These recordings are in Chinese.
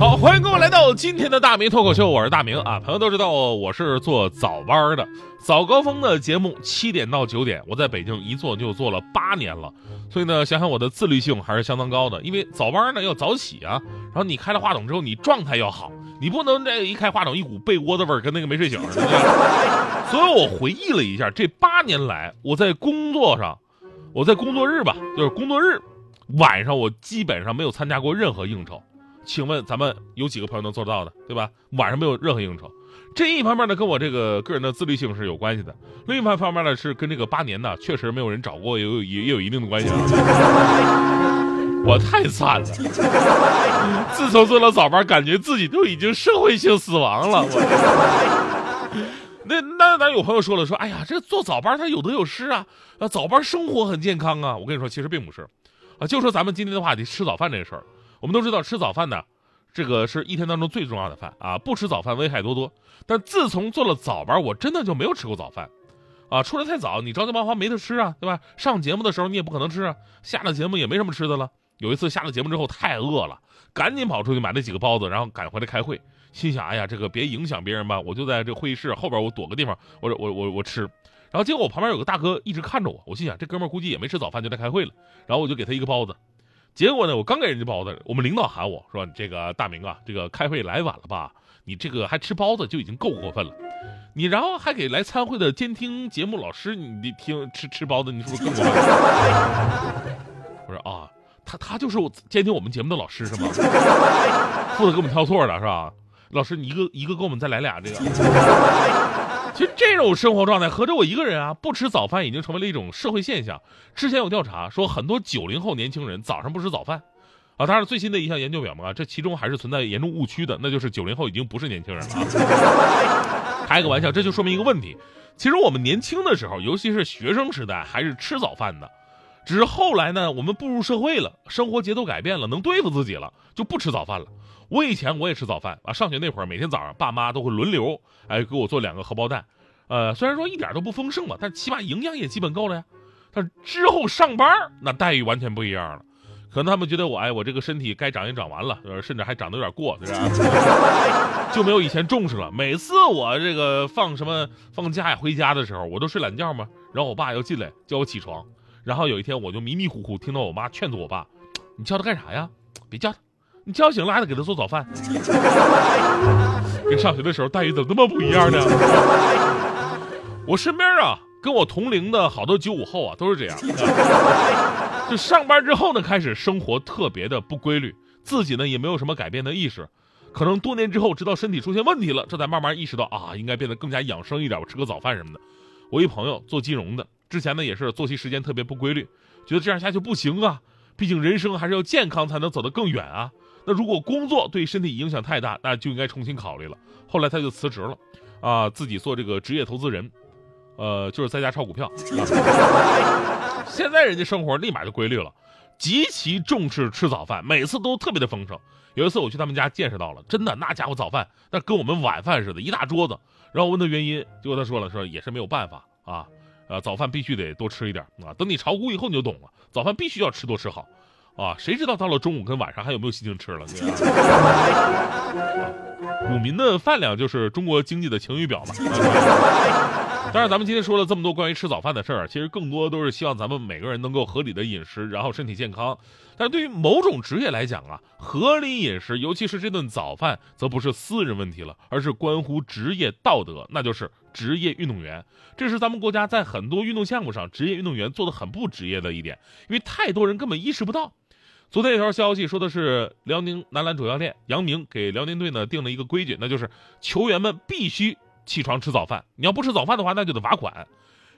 好，欢迎各位来到今天的大明脱口秀，我是大明啊。朋友都知道我是做早班的，早高峰的节目七点到九点，我在北京一做就做了八年了，所以呢，想想我的自律性还是相当高的。因为早班呢要早起啊，然后你开了话筒之后，你状态要好，你不能这一开话筒一股被窝的味儿，跟那个没睡醒似的。所以我回忆了一下，这八年来我在工作上，我在工作日吧，就是工作日晚上，我基本上没有参加过任何应酬。请问咱们有几个朋友能做到的，对吧？晚上没有任何应酬，这一方面呢跟我这个个人的自律性是有关系的，另一方面呢是跟这个八年呢确实没有人找过，也有也也有一定的关系啊。我太惨了，自从做了早班，感觉自己都已经社会性死亡了。我 那那咱有朋友说了，说哎呀，这做早班他有得有失啊，啊早班生活很健康啊。我跟你说，其实并不是，啊就说咱们今天的话题吃早饭这个事儿。我们都知道吃早饭呢，这个是一天当中最重要的饭啊！不吃早饭危害多多。但自从做了早班，我真的就没有吃过早饭，啊，出来太早，你着急忙慌没得吃啊，对吧？上节目的时候你也不可能吃啊，下了节目也没什么吃的了。有一次下了节目之后太饿了，赶紧跑出去买了几个包子，然后赶回来开会，心想哎呀，这个别影响别人吧，我就在这会议室后边我躲个地方，我我我我吃。然后结果我旁边有个大哥一直看着我，我心想这哥们估计也没吃早饭就在开会了，然后我就给他一个包子。结果呢，我刚给人家包子，我们领导喊我说：“你这个大明啊，这个开会来晚了吧？你这个还吃包子就已经够过分了，你然后还给来参会的监听节目老师，你听吃吃包子，你是不是更过分？”我说啊，他他就是我监听我们节目的老师是吗？负责给我们挑错的是吧？老师，你一个一个给我们再来俩这个。其实这种生活状态，合着我一个人啊，不吃早饭已经成为了一种社会现象。之前有调查说，很多九零后年轻人早上不吃早饭，啊，当然最新的一项研究表明啊，这其中还是存在严重误区的，那就是九零后已经不是年轻人了。开个玩笑，这就说明一个问题：其实我们年轻的时候，尤其是学生时代，还是吃早饭的。只是后来呢，我们步入社会了，生活节奏改变了，能对付自己了，就不吃早饭了。我以前我也吃早饭啊，上学那会儿每天早上爸妈都会轮流，哎，给我做两个荷包蛋，呃，虽然说一点都不丰盛吧，但起码营养也基本够了呀。但之后上班那待遇完全不一样了，可能他们觉得我哎，我这个身体该长也长完了，甚至还长得有点过，对吧？就没有以前重视了。每次我这个放什么放假呀回家的时候，我都睡懒觉嘛，然后我爸要进来叫我起床，然后有一天我就迷迷糊糊听到我妈劝阻我爸：“你叫他干啥呀？别叫他。”你叫醒了还得给他做早饭，跟上学的时候待遇怎么那么不一样呢？我身边啊，跟我同龄的好多九五后啊，都是这样。就上班之后呢，开始生活特别的不规律，自己呢也没有什么改变的意识。可能多年之后，直到身体出现问题了，这才慢慢意识到啊，应该变得更加养生一点，我吃个早饭什么的。我一朋友做金融的，之前呢也是作息时间特别不规律，觉得这样下去不行啊，毕竟人生还是要健康才能走得更远啊。那如果工作对身体影响太大，那就应该重新考虑了。后来他就辞职了，啊，自己做这个职业投资人，呃，就是在家炒股票。现在人家生活立马就规律了，极其重视吃早饭，每次都特别的丰盛。有一次我去他们家见识到了，真的那家伙早饭那跟我们晚饭似的，一大桌子。然后我问他原因，结果他说了，说也是没有办法啊，呃，早饭必须得多吃一点啊。等你炒股以后你就懂了，早饭必须要吃多吃好。啊，谁知道到了中午跟晚上还有没有心情吃了？股民的饭量就是中国经济的晴雨表嘛。当然，咱们今天说了这么多关于吃早饭的事儿，其实更多都是希望咱们每个人能够合理的饮食，然后身体健康。但对于某种职业来讲啊，合理饮食，尤其是这顿早饭，则不是私人问题了，而是关乎职业道德，那就是职业运动员。这是咱们国家在很多运动项目上，职业运动员做的很不职业的一点，因为太多人根本意识不到。昨天有条消息说的是，辽宁男篮主教练杨明给辽宁队呢定了一个规矩，那就是球员们必须起床吃早饭。你要不吃早饭的话，那就得罚款。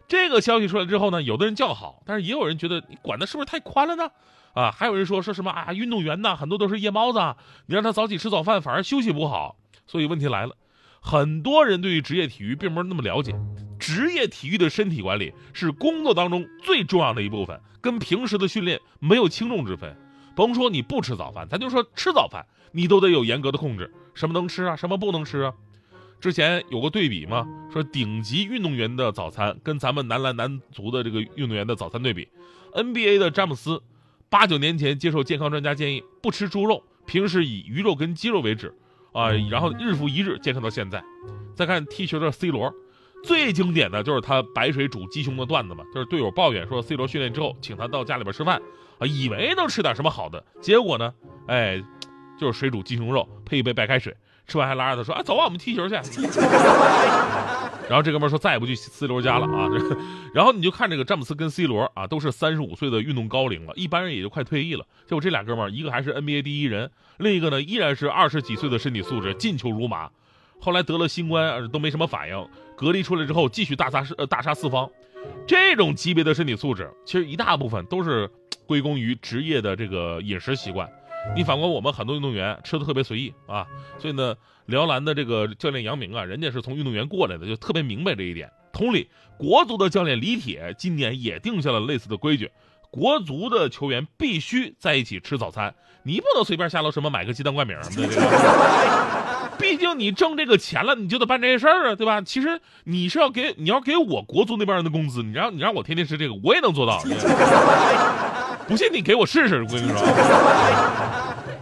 这个消息出来之后呢，有的人叫好，但是也有人觉得你管的是不是太宽了呢？啊，还有人说说什么啊，运动员呢很多都是夜猫子，你让他早起吃早饭反而休息不好。所以问题来了，很多人对于职业体育并不是那么了解。职业体育的身体管理是工作当中最重要的一部分，跟平时的训练没有轻重之分。甭说你不吃早饭，咱就说吃早饭，你都得有严格的控制，什么能吃啊，什么不能吃啊。之前有个对比嘛，说顶级运动员的早餐跟咱们男篮男足的这个运动员的早餐对比，NBA 的詹姆斯，八九年前接受健康专家建议不吃猪肉，平时以鱼肉跟鸡肉为止，啊，然后日复一日健康到现在。再看踢球的 C 罗，最经典的就是他白水煮鸡胸的段子嘛，就是队友抱怨说 C 罗训练之后请他到家里边吃饭，啊，以为能吃点什么好的，结果呢，哎，就是水煮鸡胸肉配一杯白开水。吃完还拉着他说：“啊，走啊，我们踢球去。”然后这哥们说：“再也不去 C 罗家了啊！”然后你就看这个詹姆斯跟 C 罗啊，都是三十五岁的运动高龄了，一般人也就快退役了。结果这俩哥们儿，一个还是 NBA 第一人，另一个呢依然是二十几岁的身体素质，进球如麻。后来得了新冠都没什么反应，隔离出来之后继续大杀呃大杀四方。这种级别的身体素质，其实一大部分都是 归功于职业的这个饮食习惯。你反观我们很多运动员吃的特别随意啊，所以呢，辽篮的这个教练杨明啊，人家是从运动员过来的，就特别明白这一点。同理，国足的教练李铁今年也定下了类似的规矩，国足的球员必须在一起吃早餐，你不能随便下楼什么买个鸡蛋灌饼什么的。毕竟你挣这个钱了，你就得办这些事儿啊，对吧？其实你是要给你要给我国足那边人的工资，你让你让我天天吃这个，我也能做到。不信你给我试试，我跟你说。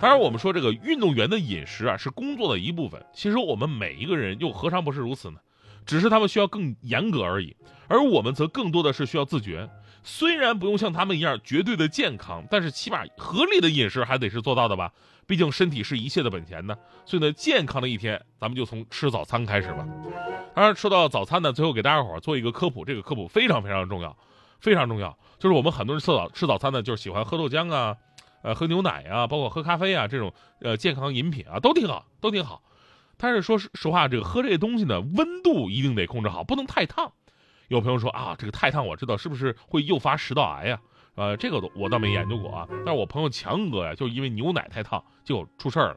当然，我们说这个运动员的饮食啊是工作的一部分，其实我们每一个人又何尝不是如此呢？只是他们需要更严格而已，而我们则更多的是需要自觉。虽然不用像他们一样绝对的健康，但是起码合理的饮食还得是做到的吧？毕竟身体是一切的本钱呢。所以呢，健康的一天，咱们就从吃早餐开始吧。当然，说到早餐呢，最后给大家伙做一个科普，这个科普非常非常重要，非常重要。就是我们很多人吃早吃早餐呢，就是喜欢喝豆浆啊，呃，喝牛奶啊，包括喝咖啡啊，这种呃健康饮品啊，都挺好，都挺好。但是说实实话，这个喝这些东西呢，温度一定得控制好，不能太烫。有朋友说啊，这个太烫，我知道是不是会诱发食道癌呀？呃，这个我倒没研究过啊。但是我朋友强哥呀，就因为牛奶太烫就出事儿了。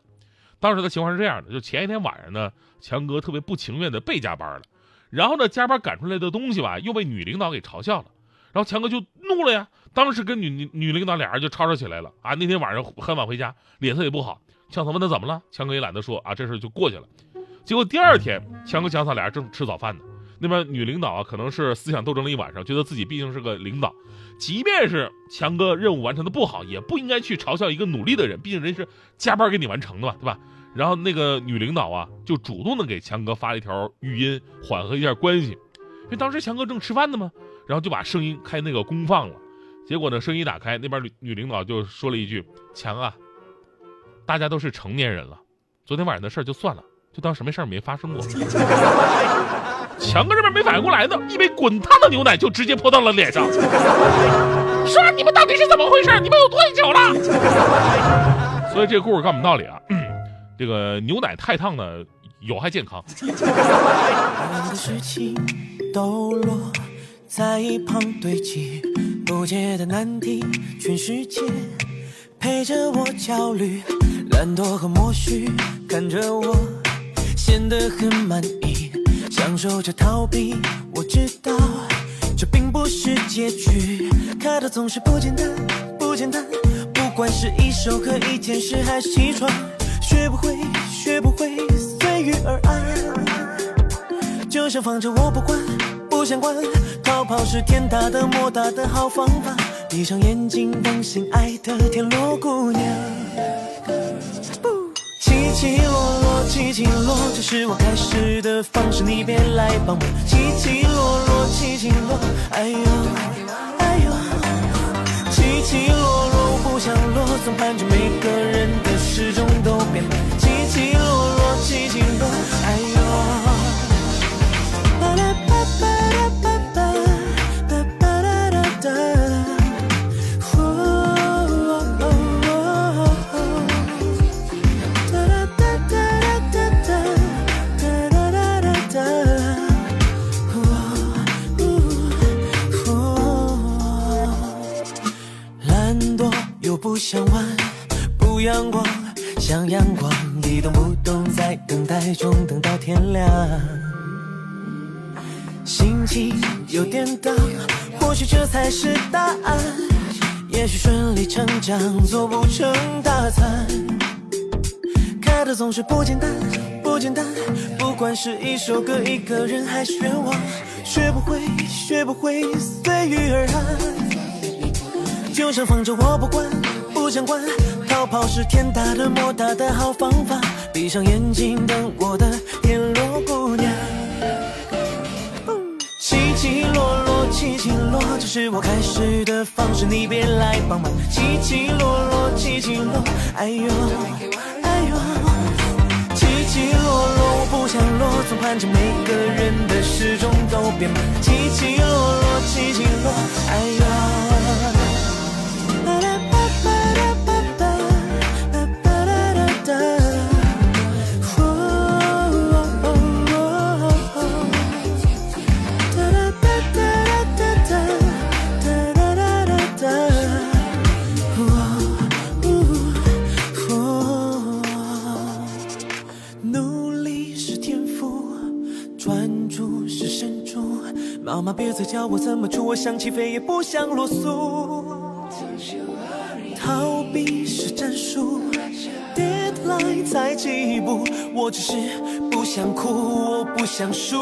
当时的情况是这样的，就前一天晚上呢，强哥特别不情愿的被加班了，然后呢，加班赶出来的东西吧，又被女领导给嘲笑了。然后强哥就怒了呀，当时跟女女领导俩人就吵吵起来了啊！那天晚上很晚回家，脸色也不好。强嫂问他怎么了，强哥也懒得说啊，这事就过去了。结果第二天，强哥强嫂俩人正吃早饭呢，那边女领导啊，可能是思想斗争了一晚上，觉得自己毕竟是个领导，即便是强哥任务完成的不好，也不应该去嘲笑一个努力的人，毕竟人是加班给你完成的嘛，对吧？然后那个女领导啊，就主动的给强哥发了一条语音，缓和一下关系，因为当时强哥正吃饭呢嘛。然后就把声音开那个公放了，结果呢，声音打开，那边女女领导就说了一句：“强啊，大家都是成年人了，昨天晚上的事儿就算了，就当什么事儿没发生过。”强哥这边没反应过来呢，一杯滚烫的牛奶就直接泼到了脸上，说：“你们到底是怎么回事？你们有多久了？”所以这个故事告诉我们道理啊，这个牛奶太烫呢，有害健康。在一旁堆积不解的难题，全世界陪着我焦虑，懒惰和默许看着我显得很满意，享受着逃避。我知道这并不是结局，开头总是不简单，不简单。不管是一首歌、一件事还是起床，学不会，学不会随遇而安，就像放着我不管。不想关，逃跑是天大的莫大的好方法。闭上眼睛，当心爱的田螺姑娘。起起落落，起起落，这是我开始的方式，你别来帮我。起起落落，起起落，哎呦哎呦。起起落，阳光，像阳光一动不动，在等待中等到天亮。心情有点荡，或许这才是答案。也许顺理成章，做不成大餐。开的总是不简单，不简单。不管是一首歌、一个人，还是愿望，学不会，学不会，随遇而安。就像放着我不管，不想管。逃跑是天大的、莫大的好方法。闭上眼睛，等我的天落姑娘。起起落落，起起落，这是我开始的方式，你别来帮忙。起起落落，起起落，哎呦，哎呦，起起落落，我不想落，总盼着每个人的时钟都变慢。起起落落，起起落，哎呦。妈妈别再教我怎么出，我想起飞也不想落速。逃避是战术，deadline 才几步，我只是不想哭，我不想输。